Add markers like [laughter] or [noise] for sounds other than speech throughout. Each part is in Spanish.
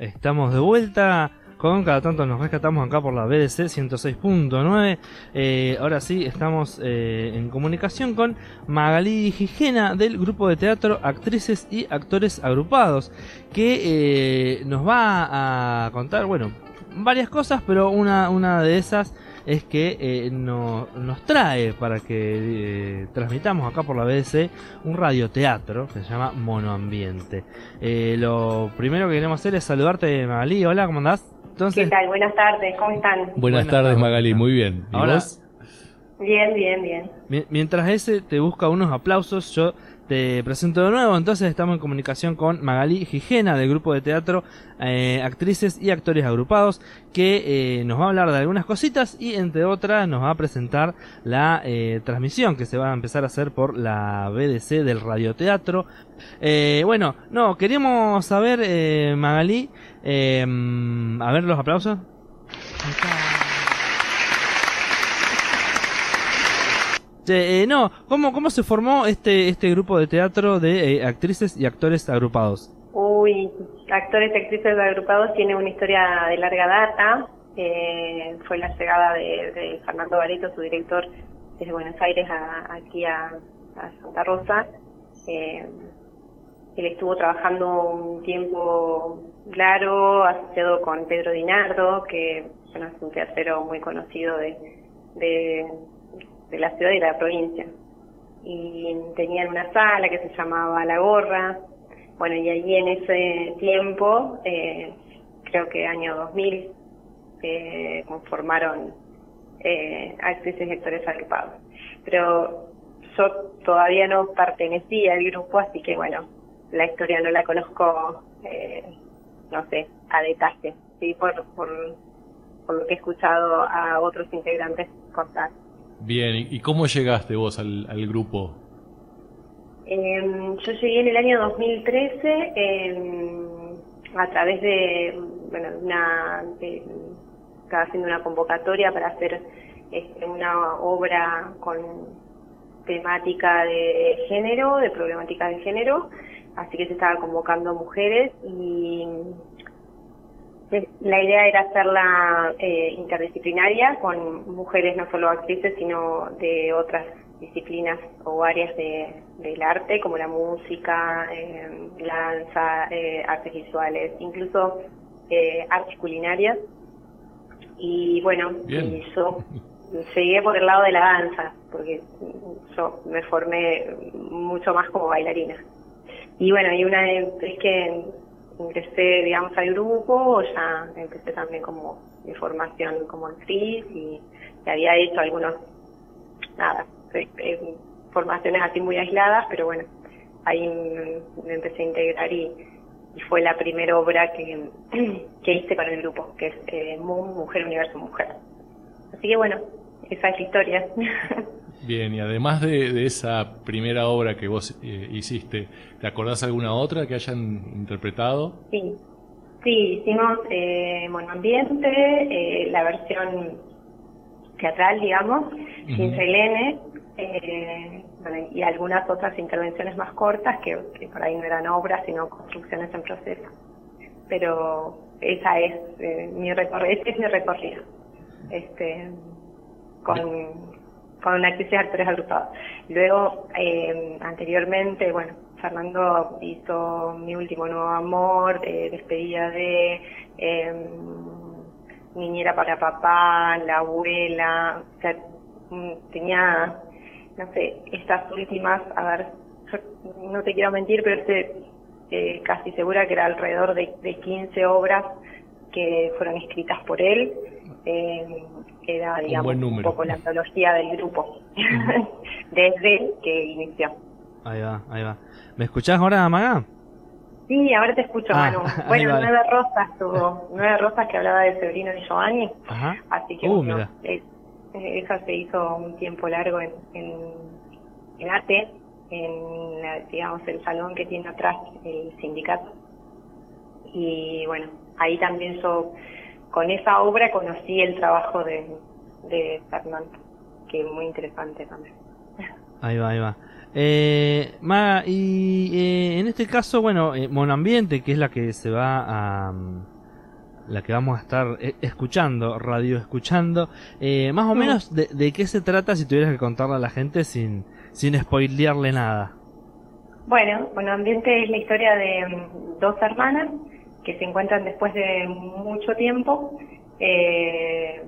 Estamos de vuelta con cada tanto nos rescatamos acá por la BDC 106.9. Eh, ahora sí, estamos eh, en comunicación con Magalí Gijena del grupo de teatro Actrices y Actores Agrupados, que eh, nos va a contar, bueno, varias cosas, pero una, una de esas es que eh, nos trae para que eh, transmitamos acá por la BDC un radioteatro que se llama Monoambiente. Eh, lo primero que queremos hacer es saludarte, Magalí. Hola, ¿cómo andás? Entonces, ¿Qué tal? Buenas tardes, ¿cómo están? Buenas, tardes, Magalí, muy bien. ¿Y vos? Bien, bien, bien. Mientras ese te busca unos aplausos, yo te presento de nuevo, entonces estamos en comunicación con Magalí Gijena del grupo de teatro eh, Actrices y Actores Agrupados que eh, nos va a hablar de algunas cositas y entre otras nos va a presentar la eh, transmisión que se va a empezar a hacer por la BDC del radioteatro. bueno, no, queríamos saber Magalí, a ver los aplausos. Este, eh, no, ¿cómo, ¿cómo se formó este, este grupo de teatro de eh, actrices y actores agrupados? Uy, actores y actrices agrupados tiene una historia de larga data. Eh, fue la llegada de, Fernando Barito, su director, desde Buenos Aires aquí a, Santa Rosa. él estuvo trabajando un tiempo largo, asociado con Pedro Dinardo, que es un teatrero muy conocido de de la ciudad y la provincia. Y tenían una sala que se llamaba La Gorra. Bueno, y allí en ese tiempo, eh, creo que año 2000, eh, conformaron eh, actrices y actores agrupados. Pero yo todavía no pertenecía al grupo, así que bueno, la historia no la conozco, eh, no sé, a detalle, sí, por, por, por lo que he escuchado a otros integrantes contar. Bien, ¿y cómo llegaste vos al, grupo? Em, yo llegué en el año 2013 em, a través de, bueno, una, estaba haciendo una convocatoria para hacer este, una obra con temática de género, de problemática de género, así que se estaba convocando mujeres y la idea era hacerla eh, interdisciplinaria con mujeres no solo actrices, sino de otras disciplinas o áreas de, del arte, como la música, eh, danza, eh, artes visuales, incluso eh, artes culinarias. Y bueno, y yo llegué por el lado de la danza, porque yo me formé mucho más como bailarina. Y bueno, y una vez que ingresé, digamos, al grupo, ya empecé también como mi formación como actriz y, había hecho algunos, nada, eh, eh, formaciones así muy aisladas, pero bueno, ahí me, empecé a integrar y, fue la primera obra que, [clears throat] que hice con el grupo, que es eh, Mujer, Universo, Mujer. Así que bueno, esa es la historia. [laughs] Bien, y además de, esa primera obra que vos eh, hiciste, ¿te acordás alguna otra que hayan interpretado? Sí, sí, hicimos eh, Monoambiente, eh, la versión teatral, digamos, sin Selene, eh, y algunas otras intervenciones más cortas que, por ahí no eran obras, sino construcciones en proceso. Pero esa es eh, mi recorrido, este es mi recorrido. Este, con con una actriz de actores agrupados. Luego, eh, anteriormente, bueno, Fernando hizo Mi último nuevo amor, eh, despedida de eh, Niñera para papá, La abuela, o sea, mm, tenía, no sé, estas últimas, a ver, no te quiero mentir, pero estoy eh, casi segura que era alrededor de, de 15 obras que fueron escritas por él. Eh, era, digamos, un, poco la antología del grupo, [laughs] desde que inició. Ahí va, ahí va. ¿Me escuchás ahora, Maga? Sí, ahora te escucho, ah, Manu. [laughs] Bueno, Nueve Rosas tuvo, Nueve Rosas que hablaba de Severino y Giovanni. Ajá. Así que, uh, eh, esa se hizo un tiempo largo en, en, en ATE, en, la, digamos, el salón que tiene atrás el sindicato. Y bueno, ahí también yo con esa obra conocí el trabajo de, de Fernando, que es muy interesante también. Ahí va, ahí va. Eh, Ma, y eh, en este caso, bueno, eh, Monambiente, que es la que se va a... mm, la que vamos a estar eh, escuchando, radio escuchando, eh, más o Mm. menos de, de qué se trata si tuvieras que contarle a la gente sin, sin spoilearle nada. Bueno, bueno, Ambiente es la historia de mm, dos hermanas que se encuentran después de mucho tiempo, eh,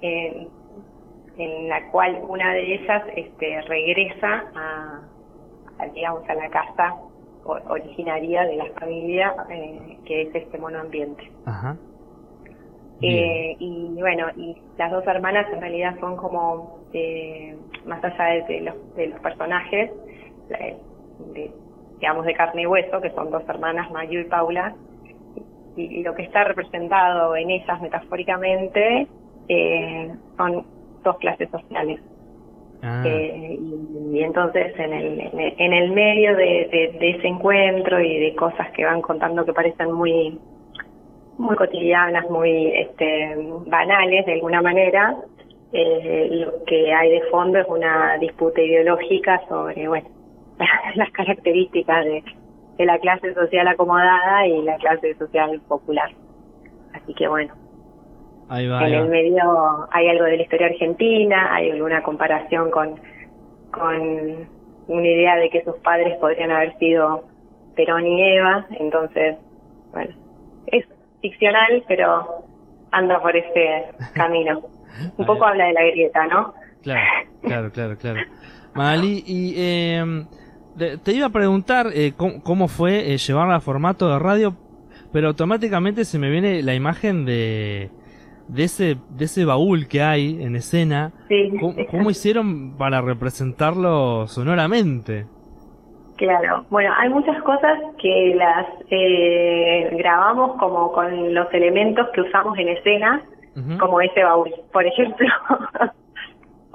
en la cual una de ellas este, regresa a, a, digamos, a la casa originaria de la familia, eh, que es este monoambiente. Ajá. Eh, y bueno, y las dos hermanas en realidad son como, eh, más allá de, de los, de los personajes, de, digamos de carne y hueso, que son dos hermanas, Mayu y Paula, y, lo que está representado en ellas metafóricamente eh, son dos clases sociales. Ah, Eh, y, y entonces en el, en el, en el medio de, de- de ese encuentro y de cosas que van contando que parecen muy muy cotidianas, muy este, banales de alguna manera, eh, lo que hay de fondo es una disputa ideológica sobre bueno [laughs] las características de, de la clase social acomodada y la clase social popular. Así que bueno, ahí va. en el medio hay algo de la historia argentina, hay alguna comparación con, con una idea de que sus padres podrían haber sido Perón y Eva, entonces, bueno, es ficcional, pero anda por ese [laughs] camino. Un poco habla de la grieta, ¿no? Claro, claro, claro, claro. Magali, y eh, te, iba a preguntar eh, cómo, cómo fue eh, llevarla a formato de radio, pero automáticamente se me viene la imagen de, de ese de ese baúl que hay en escena. Sí, ¿Cómo, cómo hicieron para representarlo sonoramente? Claro, bueno, hay muchas cosas que las eh, grabamos como con los elementos que usamos en escena, como ese baúl, por ejemplo. [laughs]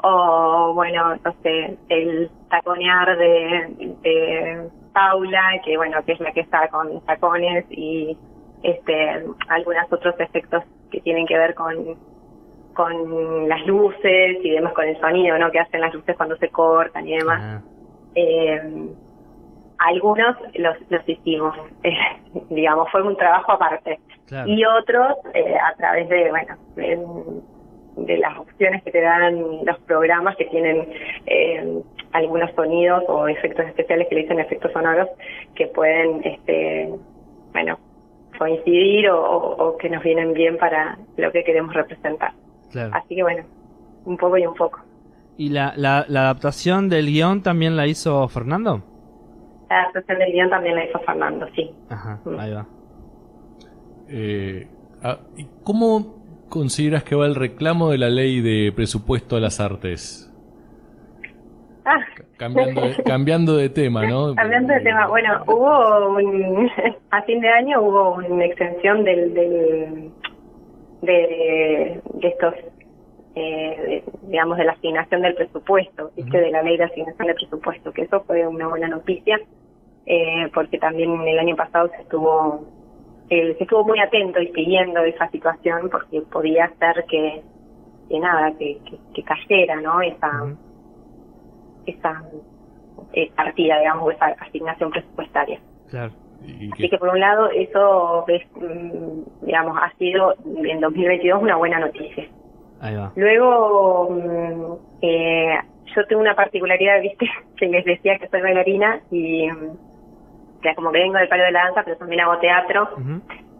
o, bueno, no sé, el taconear de, de Paula, que bueno, que es la que está con tacones y este algunos otros efectos que tienen que ver con con las luces y demás, con el sonido, ¿no? Que hacen las luces cuando se cortan y demás. Ah, Eh, algunos los, los hicimos, eh, [laughs] digamos, fue un trabajo aparte. claro. Y otros, eh, a través de, bueno, de, de las opciones que te dan los programas que tienen eh, algunos sonidos o efectos especiales que le dicen efectos sonoros que pueden, este, bueno, coincidir o, o- o que nos vienen bien para lo que queremos representar. claro. Así que bueno, un poco y un poco. ¿Y la, la, la adaptación del guion también la hizo Fernando? La adaptación del guion también la hizo Fernando, sí. Ajá, Mm. ahí va. Eh, ah, ¿y ¿Cómo consideras que va el reclamo de la ley de presupuesto a las artes? Ah, Cambiando de, cambiando de tema, ¿no? [laughs] Cambiando de tema, bueno, hubo un, [laughs] a fin de año hubo una extensión del, del de, de estos, eh, de- digamos, de la asignación del presupuesto, ¿viste? de la ley de asignación del presupuesto, que eso fue una buena noticia, eh, porque también el año pasado se estuvo, eh, se estuvo muy atento y siguiendo esa situación, porque podía ser que, que nada, que, que, que cayera, ¿no? Esa, esa eh, partida, digamos, o esa asignación presupuestaria. Claro. Y Así que- que por un lado eso es, mm, digamos, ha sido en 2022 una buena noticia. Ahí va. Luego, mm, eh, yo tengo una particularidad, [laughs] viste, que les decía que soy bailarina y que como que vengo del palo de la danza, pero también hago teatro.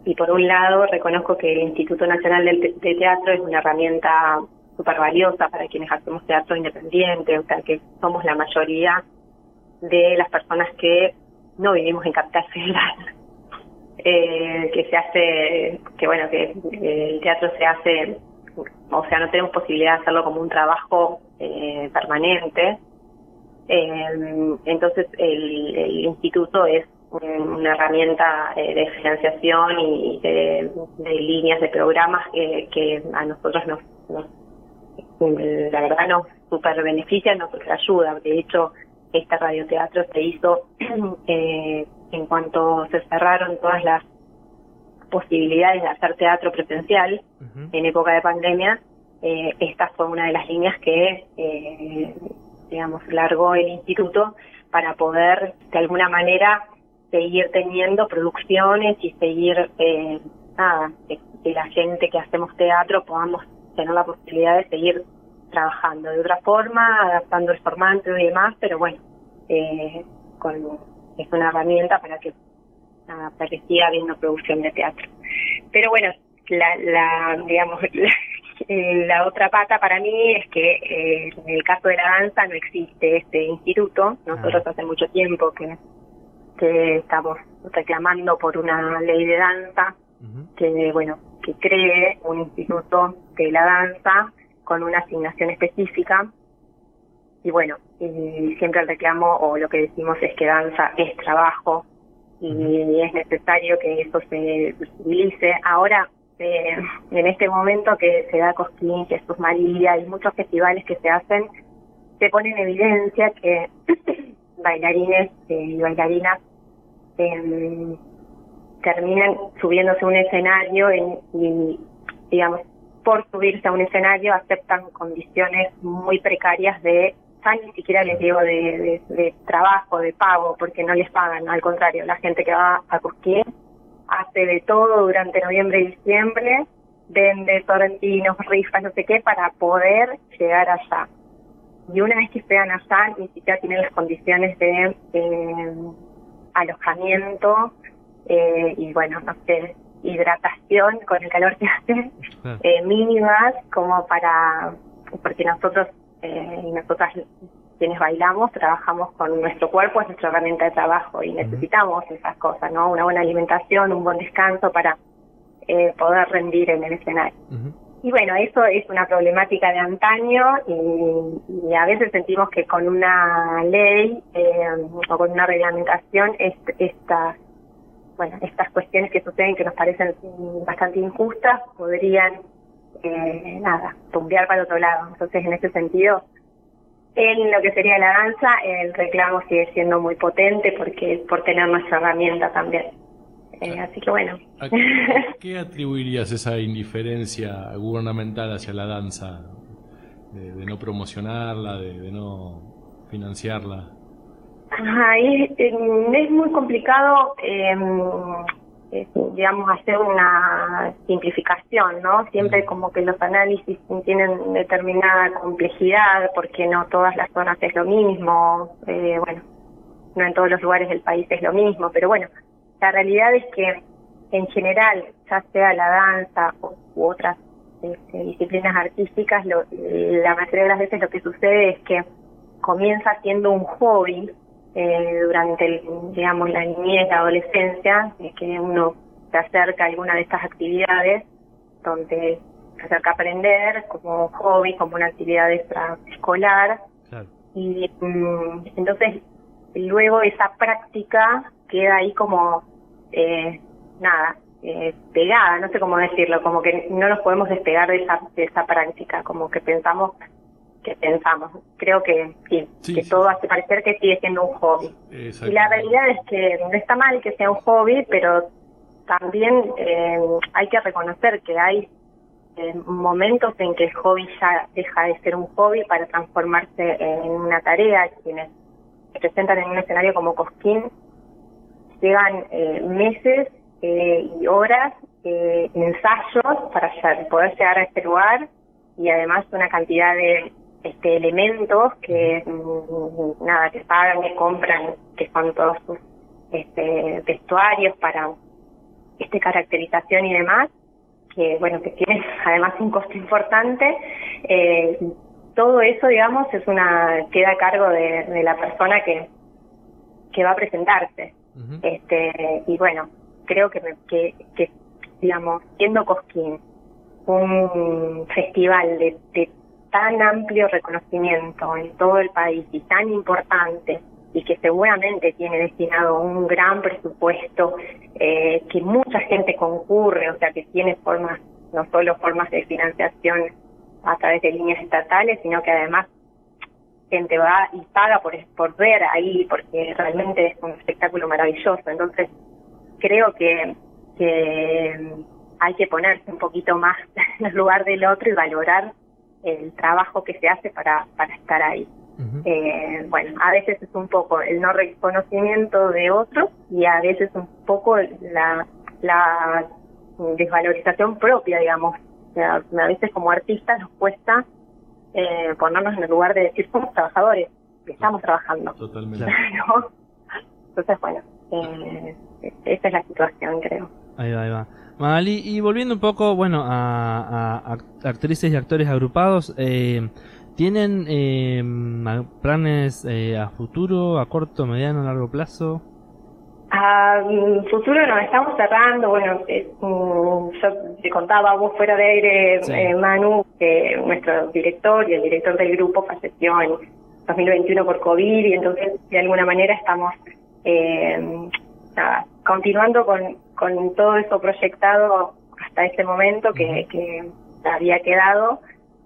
Y por un lado reconozco que el Instituto Nacional del Te- de Teatro es una herramienta súper valiosa para quienes hacemos teatro independiente, o sea que somos la mayoría de las personas que no vivimos en Capital [laughs] Federal. Eh, que se hace, que bueno, que eh, el teatro se hace, o sea, no tenemos posibilidad de hacerlo como un trabajo eh, permanente. Eh, entonces el, el instituto es un- una herramienta eh, de financiación y de, de líneas de programas que, que a nosotros nos, nos la verdad nos super beneficia, nos super ayuda. De hecho, este radioteatro se hizo [clears throat] eh, en cuanto se cerraron todas las posibilidades de hacer teatro presencial en época de pandemia. eh, esta fue una de las líneas que eh, digamos, largó el instituto para poder de alguna manera seguir teniendo producciones y seguir, eh, nada, que, la gente que hacemos teatro podamos tener la posibilidad de seguir trabajando de otra forma, adaptando el formato y demás, pero bueno, eh, con, es una herramienta para que, para que siga habiendo producción de teatro. Pero bueno, la, la digamos, Eh, [laughs] la otra pata para mí es que eh, en el caso de la danza no existe este instituto. Nosotros hace mucho tiempo que, que estamos reclamando por una ley de danza que, bueno, que cree un instituto de la danza con una asignación específica. Y bueno, y siempre el reclamo o lo que decimos es que danza es trabajo y es necesario que eso se visibilice. Ahora este, en este momento que se da Cosquín, que es María y muchos festivales que se hacen, se pone en evidencia que [clears throat] bailarines eh, y bailarinas em, terminan subiéndose a un escenario y, digamos, por subirse a un escenario aceptan condiciones muy precarias de, ni siquiera les digo de, de, trabajo, de pago, porque no les pagan, al contrario, la gente que va a Cosquín hace de todo durante noviembre y diciembre, vende torrentinos, rifas, no sé qué, para poder llegar allá. Y una vez que llegan allá, ni siquiera tienen las condiciones de eh, alojamiento eh, y, bueno, no sé, hidratación con el calor que [laughs] hace, eh, mínimas como para, porque nosotros eh, y nosotras quienes bailamos trabajamos con nuestro cuerpo, es nuestra herramienta de trabajo y necesitamos esas cosas, ¿no? Una buena alimentación, un buen descanso para eh, poder rendir en el escenario. Y bueno, eso es una problemática de antaño y, a veces sentimos que con una ley eh, o con una reglamentación estas bueno, estas cuestiones que suceden que nos parecen bastante injustas podrían, eh, nada, tumbear para otro lado. Entonces, en ese sentido, en lo que sería la danza, el reclamo sigue siendo muy potente porque por tener nuestra herramienta también. Eh, así que bueno. ¿A [laughs] qué, atribuirías esa indiferencia gubernamental hacia la danza? De, no promocionarla, de, no financiarla. Ajá, es, es muy complicado eh, eh, digamos, hacer una simplificación, ¿no? Siempre como que los análisis tienen determinada complejidad porque no todas las zonas es lo mismo, eh, bueno, no en todos los lugares del país es lo mismo, pero bueno, la realidad es que en general, ya sea la danza u otras este, disciplinas artísticas, lo, la mayoría de las veces lo que sucede es que comienza siendo un hobby eh, durante, digamos, la niñez, la adolescencia, es que uno se acerca a alguna de estas actividades donde se acerca a aprender como hobby, como una actividad extraescolar. Y mm, entonces luego esa práctica queda ahí como, eh, nada, eh, pegada, no sé cómo decirlo, como que no nos podemos despegar de esa, de esa práctica, como que pensamos que pensamos. Creo que sí, que todo hace parecer que sigue siendo un hobby. Y la realidad es que no está mal que sea un hobby, pero también eh, hay que reconocer que hay eh, momentos en que el hobby ya deja de ser un hobby para transformarse en una tarea. Quienes se presentan en un escenario como Cosquín llevan eh, meses y horas ensayos para poder llegar a este lugar y además una cantidad de este, elementos que mm, nada que pagan que compran que son todos sus este, vestuarios para este caracterización y demás que bueno que tiene [laughs] además un costo importante eh, todo eso digamos es una queda a cargo de, la persona que que va a presentarse. Este y bueno creo que, que, que digamos siendo Cosquín un festival de, de tan amplio reconocimiento en todo el país y tan importante y que seguramente tiene destinado un gran presupuesto, eh, que mucha gente concurre, o sea, que tiene formas, no solo formas de financiación a través de líneas estatales, sino que además gente va y paga por, ver ahí, porque realmente es un espectáculo maravilloso. Entonces, creo que, que hay que ponerse un poquito más [laughs] en el lugar del otro y valorar el trabajo que se hace para, para estar ahí. eh, bueno, a veces es un poco el no reconocimiento de otros y a veces un poco la, la desvalorización propia, digamos. O sea, a veces como artistas nos cuesta eh, ponernos en el lugar de decir somos trabajadores, que estamos trabajando. Totalmente. [laughs] Entonces, bueno, eh, esa es la situación, creo. Ahí va, ahí va. Magali, y volviendo un poco, bueno, a, actrices y actores agrupados, eh, ¿tienen eh, planes eh, a futuro, a corto, mediano, largo plazo? A mm, futuro nos estamos cerrando, bueno, mm, yo te contaba vos fuera de aire, eh, Manu, que nuestro director y el director del grupo falleció en 2021 por COVID y entonces de alguna manera estamos eh, continuando con, con todo eso proyectado hasta ese momento que, que había quedado,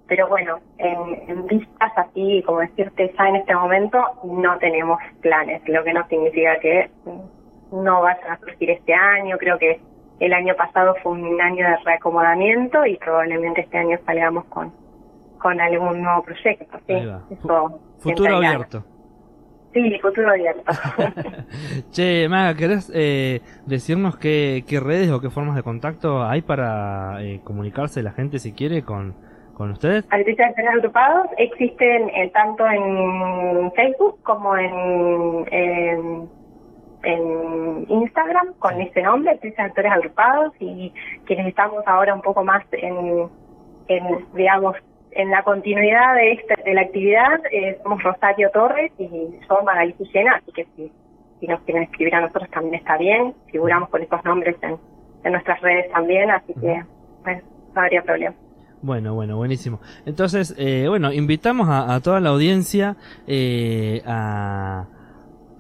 pero bueno, en, en, vistas así, como decirte ya en este momento, no tenemos planes, lo que no significa que no vayan a surgir este año, creo que el año pasado fue un año de reacomodamiento y probablemente este año salgamos con, con algún nuevo proyecto. ¿sí? Eso, Futuro abierto. Sí, futuro abierto. [laughs] che, Maga, ¿querés eh, decirnos qué, qué, redes o qué formas de contacto hay para eh, comunicarse la gente si quiere con, con ustedes? Artistas agrupados existen eh, tanto en Facebook como en, en, Instagram con ese nombre, Artistas Actores Agrupados, y quienes estamos ahora un poco más en, en digamos, en la continuidad de esta de la actividad eh, somos Rosario Torres y yo Magali Llena, así que si, si nos quieren escribir a nosotros también está bien, figuramos con estos nombres en, en nuestras redes también, así que bueno, no habría problema. Bueno, bueno, buenísimo. Entonces, eh, bueno, invitamos a, a toda la audiencia eh, a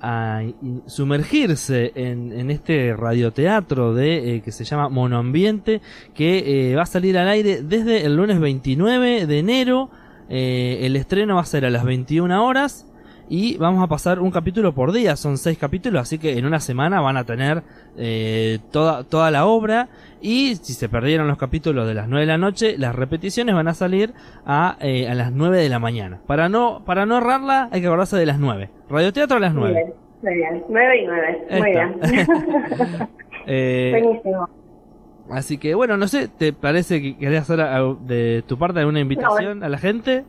a sumergirse en, en este radioteatro de eh, que se llama Monoambiente que eh, va a salir al aire desde el lunes 29 de enero. Eh, el estreno va a ser a las 21 horas y vamos a pasar un capítulo por día, son seis capítulos, así que en una semana van a tener eh, toda, toda la obra y si se perdieron los capítulos de las 9 de la noche, las repeticiones van a salir a, eh, a las 9 de la mañana. Para no, para no errarla hay que acordarse de las 9. Radioteatro a las 9. Muy bien, 9 y 9, muy bien. [laughs] [laughs] eh, Buenísimo. Así que bueno, no sé, ¿te parece que querés hacer de tu parte alguna invitación a la gente?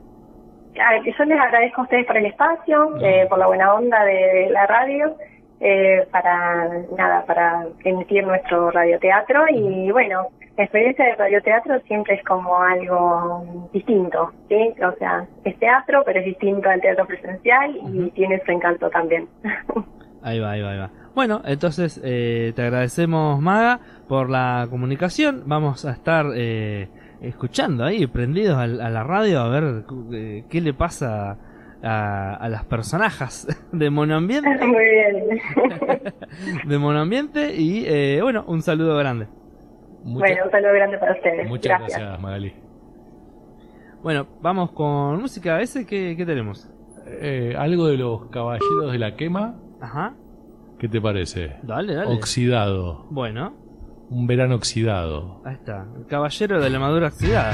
Yo les agradezco a ustedes por el espacio, eh, por la buena onda de la radio, eh, para nada, para emitir nuestro radioteatro y bueno, la experiencia de radioteatro siempre es como algo distinto, ¿sí? O sea, es teatro, pero es distinto al teatro presencial y tiene su encanto también. [laughs] Ahí va, ahí va, ahí va. Bueno, entonces eh, te agradecemos, Maga, por la comunicación. Vamos a estar eh, escuchando ahí, prendidos a, la radio, a ver eh, qué le pasa a, a, las personajes [laughs] de Monoambiente. [laughs] Muy bien. [laughs] de Monoambiente y eh, bueno, un saludo grande. bueno, un saludo grande para ustedes. Muchas gracias, Magali. Bueno, vamos con música. ¿Ese qué, qué tenemos? Eh, algo de los Caballeros de la Quema. Ajá. ¿Qué te parece? Dale, dale. Oxidado. Bueno. Un verano oxidado. Ahí está, el caballero de la madura oxidada.